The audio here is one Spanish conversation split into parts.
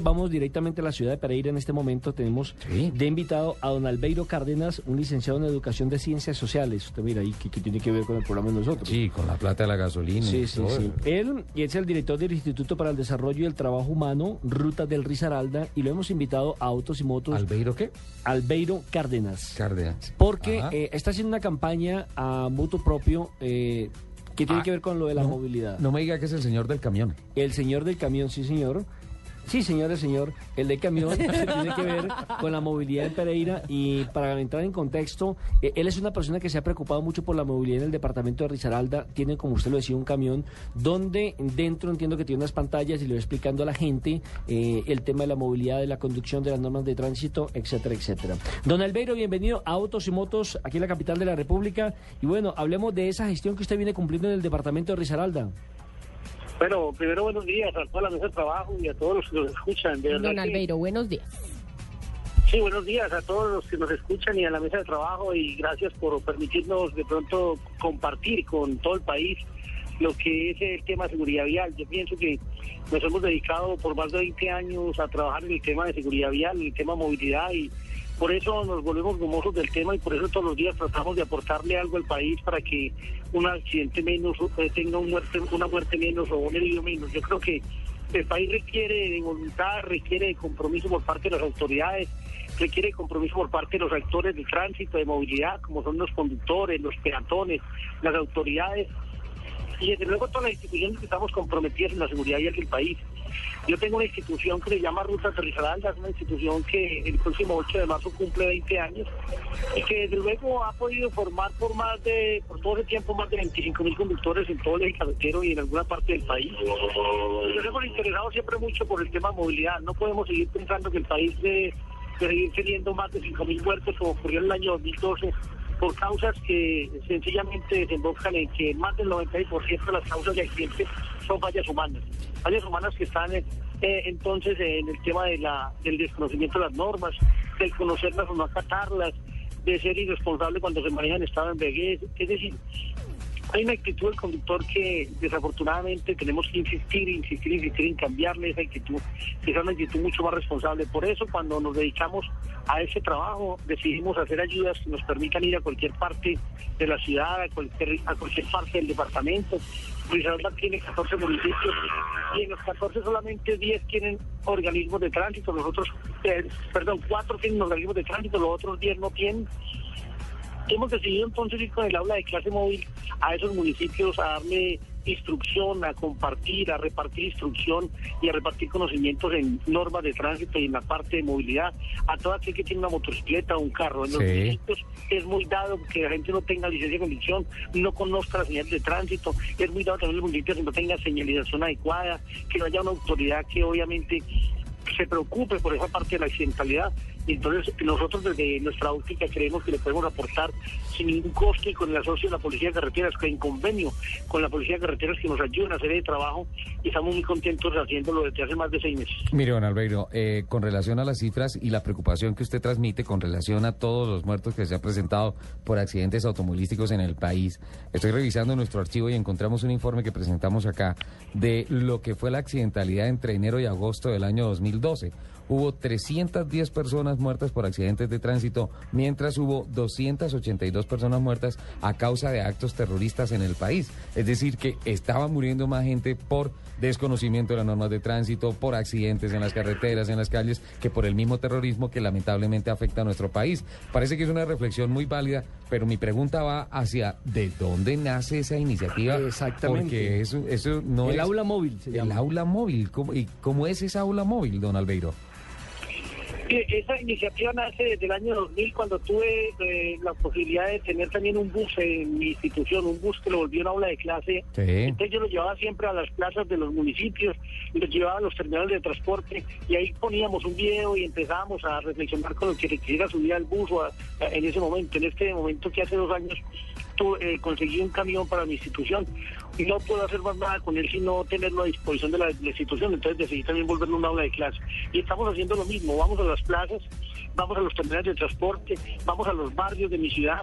Vamos directamente a la ciudad de Pereira. En este momento tenemos de invitado a don Albeiro Cárdenas, un licenciado en Educación de Ciencias Sociales. Usted mira ahí que, que tiene que ver con el programa de nosotros. Sí, con la plata de la gasolina. Sí, y sí, todo. sí. Él es el director del Instituto para el Desarrollo y el Trabajo Humano, Ruta del Risaralda, y lo hemos invitado a Autos y Motos, ¿Albeiro qué? Albeiro Cárdenas. Cárdenas. Porque eh, está haciendo una campaña a mutuo propio eh, que tiene Ah, que ver con lo de la no, movilidad. No me diga que es el señor del camión. El señor del camión, sí, señor. Sí, señor, el señor. El del camión tiene que ver con la movilidad en Pereira. Y para entrar en contexto, eh, él es una persona que se ha preocupado mucho por la movilidad en el departamento de Risaralda. Tiene, como usted lo decía, un camión donde dentro entiendo que tiene unas pantallas y le va explicando a la gente eh, el tema de la movilidad, de la conducción, de las normas de tránsito, etcétera, etcétera. Don Albeiro, bienvenido a Autos y Motos aquí en la capital de la República. Y bueno, hablemos de esa gestión que usted viene cumpliendo en el departamento de Risaralda. Bueno, primero buenos días a toda la mesa de trabajo y a todos los que nos escuchan. De Don que- Albeiro, buenos días. Sí, buenos días a todos los que nos escuchan y a la mesa de trabajo y gracias por permitirnos de pronto compartir con todo el país lo que es el tema de seguridad vial. Yo pienso que nos hemos dedicado por más de 20 años a trabajar en el tema de seguridad vial, en el tema de movilidad y por eso nos volvemos gomosos del tema y por eso todos los días tratamos de aportarle algo al país para que un accidente menos eh, tenga una muerte menos o un herido menos. Yo creo que el país requiere de voluntad, requiere de compromiso por parte de las autoridades, requiere compromiso por parte de los actores de tránsito, de movilidad, como son los conductores, los peatones, las autoridades y desde luego todas las instituciones que estamos comprometidas en la seguridad vial del país. Yo tengo una institución que se llama Ruta es una institución que el próximo 8 de marzo cumple 20 años y que desde luego ha podido formar por más de, por todo ese tiempo, más de 25 mil conductores en todo el carretero y en alguna parte del país. Nos hemos interesado siempre mucho por el tema de movilidad. No podemos seguir pensando que el país debe de seguir teniendo más de 5 mil muertos como ocurrió en el año 2012 por causas que sencillamente desembocan en que más del 96% de las causas de accidentes son fallas humanas. Fallas humanas que están eh, entonces en el tema de la, del desconocimiento de las normas, del conocerlas o no acatarlas, de ser irresponsable cuando se maneja en estado de. Es decir, hay una actitud del conductor que desafortunadamente tenemos que insistir, insistir, insistir en cambiarle esa actitud, que sea una actitud mucho más responsable. Por eso cuando nos dedicamos a ese trabajo decidimos hacer ayudas que nos permitan ir a cualquier parte de la ciudad, a cualquier, a cualquier parte del departamento. Risaralda tiene 14 municipios y en los 14 solamente 10 tienen organismos de tránsito, los otros, eh, perdón, 4 tienen organismos de tránsito, los otros 10 no tienen. Hemos decidido entonces ir con el aula de clase móvil a esos municipios a darle instrucción, a compartir, a repartir instrucción y a repartir conocimientos en normas de tránsito y en la parte de movilidad a todo aquel que tiene una motocicleta o un carro. En los Sí. municipios es muy dado que la gente no tenga licencia de conducción, no conozca las señales de tránsito, es muy dado también los municipios que no tenga señalización adecuada, que no haya una autoridad que obviamente se preocupe por esa parte de la accidentalidad. Entonces nosotros desde nuestra óptica creemos que le podemos aportar sin ningún costo y con el asocio de la Policía de Carreteras, en convenio con la Policía de Carreteras que nos ayudan a hacer el trabajo y estamos muy contentos haciéndolo desde hace más de seis meses. Mire, don Albeiro, eh, con relación a las cifras y la preocupación que usted transmite con relación a todos los muertos que se han presentado por accidentes automovilísticos en el país, estoy revisando nuestro archivo y encontramos un informe que presentamos acá de lo que fue la accidentalidad entre enero y agosto del año 2012. Hubo 310 personas muertas por accidentes de tránsito, mientras hubo 282 personas muertas a causa de actos terroristas en el país. Es decir, que estaba muriendo más gente por desconocimiento de las normas de tránsito, por accidentes en las carreteras, en las calles, que por el mismo terrorismo que lamentablemente afecta a nuestro país. Parece que es una reflexión muy válida, pero mi pregunta va hacia ¿de dónde nace esa iniciativa? Exactamente. Porque eso, eso no el es... aula móvil se El aula móvil, ¿cómo, ¿y cómo es esa aula móvil, don Albeiro? Esa iniciativa nace desde el año 2000 cuando tuve eh, la posibilidad de tener también un bus en mi institución, un bus que lo volvió una aula de clase. Sí. Entonces yo lo llevaba siempre a las plazas de los municipios, lo llevaba a los terminales de transporte y ahí poníamos un video y empezábamos a reflexionar con lo que quisiera subir al bus o a- en ese momento, en este momento que hace dos años tu- eh, conseguí un camión para mi institución y no puedo hacer más nada con él sino tenerlo a disposición de la, institución, entonces decidí también volverlo un aula de clase. Y estamos haciendo lo mismo, vamos a las plazas, vamos a los terminales de transporte, vamos a los barrios de mi ciudad,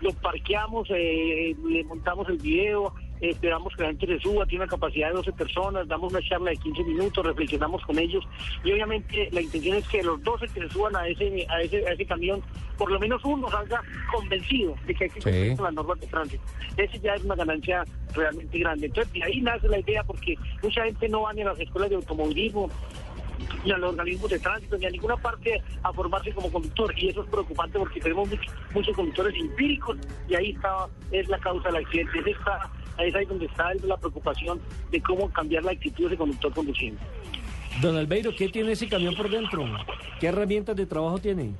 lo parqueamos, eh, le montamos el video, esperamos que la gente se suba, tiene una capacidad de 12 personas, damos una charla de 15 minutos, reflexionamos con ellos y obviamente la intención es que los 12 que se suban a ese, a ese, a ese camión, por lo menos uno salga convencido de que hay que Sí. cumplir con las normas de tránsito. Ese ya es una ganancia realmente grande. Entonces, de ahí nace la idea porque mucha gente no va ni a las escuelas de automovilismo, ni a los organismos de tránsito, ni a ninguna parte a formarse como conductor. Y eso es preocupante porque tenemos muchos, muchos conductores empíricos y ahí está, es la causa del accidente. Es, esta, es ahí donde está la preocupación de cómo cambiar la actitud de conductor conduciendo. Don Albeiro, ¿qué tiene ese camión por dentro? ¿Qué herramientas de trabajo tiene?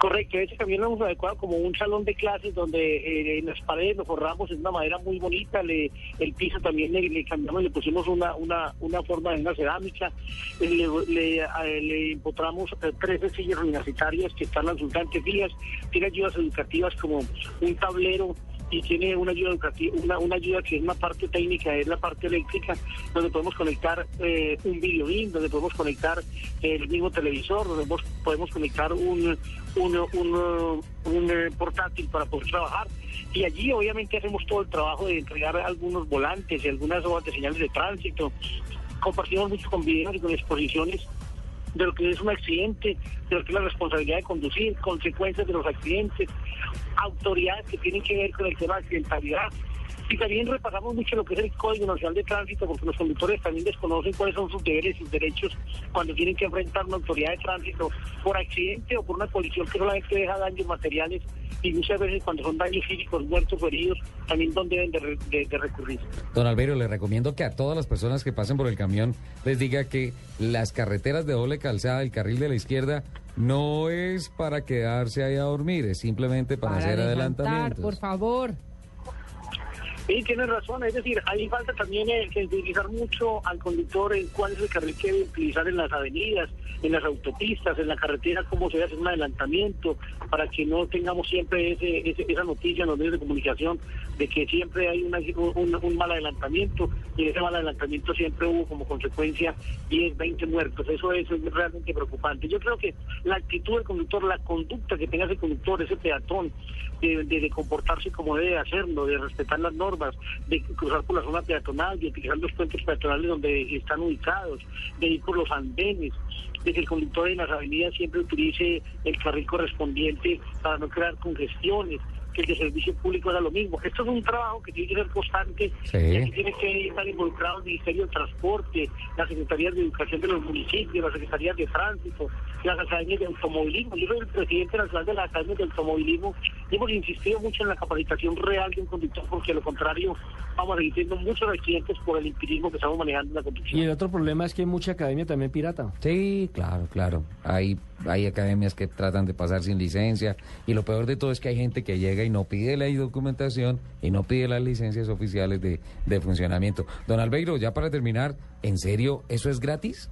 Correcto, ese camión lo hemos adecuado como un salón de clases donde eh, en las paredes lo forramos de una madera muy bonita, le, el piso también le, le cambiamos, le pusimos una, una, una forma de una cerámica, le, le, le empotramos eh, 13 sillas universitarias que están absolutamente fijas, tiene ayudas educativas como un tablero y tiene una ayuda educativa, una, una ayuda que es una parte técnica, es la parte eléctrica, donde podemos conectar eh, un video link, donde podemos conectar el mismo televisor, donde podemos, podemos conectar un, un, un, un, eh, portátil para poder trabajar. Y allí obviamente hacemos todo el trabajo de entregar algunos volantes y algunas hojas de señales de tránsito. Compartimos mucho con videos y con exposiciones de lo que es un accidente, de lo que es la responsabilidad de conducir, consecuencias de los accidentes, autoridades que tienen que ver con el tema de accidentalidad. Y también repasamos mucho lo que es el Código Nacional de Tránsito, porque los conductores también desconocen cuáles son sus deberes y sus derechos cuando tienen que enfrentar una autoridad de tránsito por accidente o por una colisión que solamente deja daños materiales y muchas veces cuando son daños físicos, muertos o heridos, también donde deben de, de- de recurrir. Don Albeiro, le recomiendo que a todas las personas que pasen por el camión les diga que las carreteras de doble calzada, el carril de la izquierda, no es para quedarse ahí a dormir, es simplemente para, hacer adelantar, adelantamientos. por favor. Sí, tienes razón. Es decir, ahí falta también eh, sensibilizar mucho al conductor en cuál es el carril que debe utilizar en las avenidas, en las autopistas, en la carretera, cómo se hacer un adelantamiento, para que no tengamos siempre ese, esa noticia en los medios de comunicación de que siempre hay un, mal adelantamiento y ese mal adelantamiento siempre hubo como consecuencia 10, 20 muertos. Eso, eso es realmente preocupante. Yo creo que la actitud del conductor, la conducta que tenga ese conductor, ese peatón, de- de comportarse como debe hacerlo, de respetar las normas, de cruzar por la zona peatonal, de utilizar los puentes peatonales donde están ubicados, de ir por los andenes, de que el conductor en las avenidas siempre utilice el carril correspondiente para no crear congestiones, que el de servicio público era lo mismo. Esto es un trabajo que tiene que ser constante, Sí. aquí tiene que estar involucrado el Ministerio del Transporte, las Secretarías de Educación de los municipios, las Secretarías de Tránsito, las academias de automovilismo. Yo soy el presidente nacional de las academias de automovilismo hemos insistido mucho en la capacitación real de un conductor, porque a lo contrario vamos a seguir teniendo muchos accidentes por el empirismo que estamos manejando en la conducción. Y el otro problema es que hay mucha academia también pirata. Sí, claro, claro. Hay, hay academias que tratan de pasar sin licencia y lo peor de todo es que hay gente que llega y no pide la documentación y no pide las licencias oficiales de, de funcionamiento. Don Albeiro, ya para terminar, ¿en serio eso es gratis?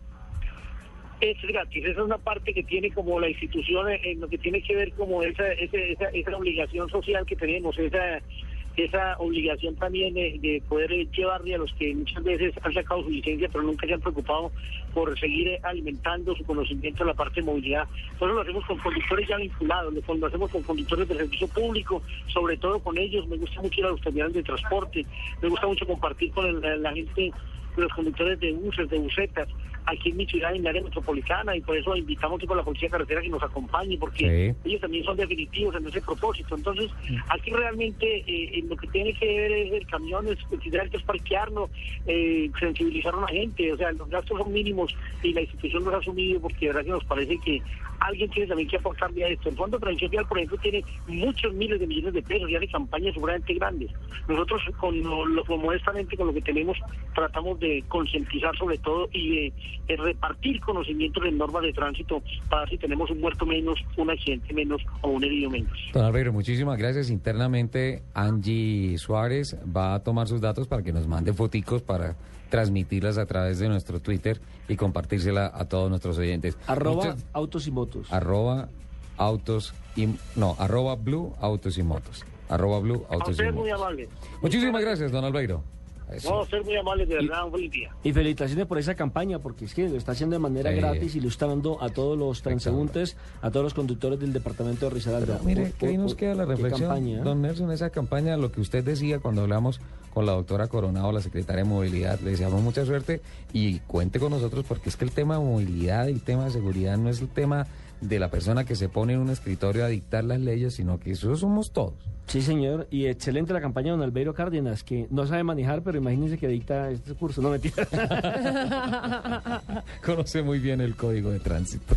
Es gratis. Esa es una parte que tiene como la institución eh, en lo que tiene que ver como esa, ese- esa, esa obligación social que tenemos, esa esa obligación también de, de poder llevarle a los que muchas veces han sacado su licencia pero nunca se han preocupado por seguir alimentando su conocimiento en la parte de movilidad. Nosotros lo hacemos con conductores ya vinculados, lo, hacemos con conductores de servicio público, sobre todo con ellos. Me gusta mucho ir a los terminales de transporte, me gusta mucho compartir con el- la, la los conductores de buses, de busetas, aquí en mi ciudad, en el área metropolitana, y por eso invitamos tipo, a la policía de carretera que nos acompañe, porque Sí. ellos también son definitivos en ese propósito. Entonces, aquí realmente eh, en lo que tiene que ver es el camión, es considerar que es parquearlo, eh, sensibilizar a la gente, o sea, los gastos son mínimos y la institución los ha asumido porque de verdad que nos parece que alguien tiene también que aportarle a esto. El Fondo de Prevención Vial, por ejemplo, tiene muchos miles de millones de pesos y hace campañas seguramente grandes. Nosotros, con lo, lo- modestamente con lo que tenemos, tratamos de concientizar sobre todo y de repartir conocimientos en normas de tránsito para si tenemos un muerto menos, un accidente menos o un herido menos. Don Albeiro, muchísimas gracias. Internamente, Angie Suárez va a tomar sus datos para que nos mande foticos para transmitirlas a través de nuestro Twitter y compartírsela a todos nuestros oyentes. Arroba Muchas- autos y motos. arroba autos y no, arroba blue autos y motos. Arroba blue A autos y ustedes muy motos. amables. Muchísimas gracias, don Albeiro. Eso. No, a ustedes muy amables, de verdad, un feliz día. Y felicitaciones por esa campaña, porque es que lo está haciendo de manera Sí. gratis, ilustrando a todos los transeúntes, a todos los conductores del departamento de Risaralda. Pero mire, que ahí nos queda la reflexión, campaña, ¿eh? don Nelson, esa campaña, lo que usted decía cuando hablamos con la doctora Coronado, la secretaria de Movilidad, le deseamos mucha suerte y cuente con nosotros porque es que el tema de movilidad y el tema de seguridad no es el tema de la persona que se pone en un escritorio a dictar las leyes, sino que eso somos todos. Sí, señor, y excelente la campaña de don Albeiro Cárdenas, que no sabe manejar, pero imagínense que dicta este curso, no mentira. Conoce muy bien el código de tránsito.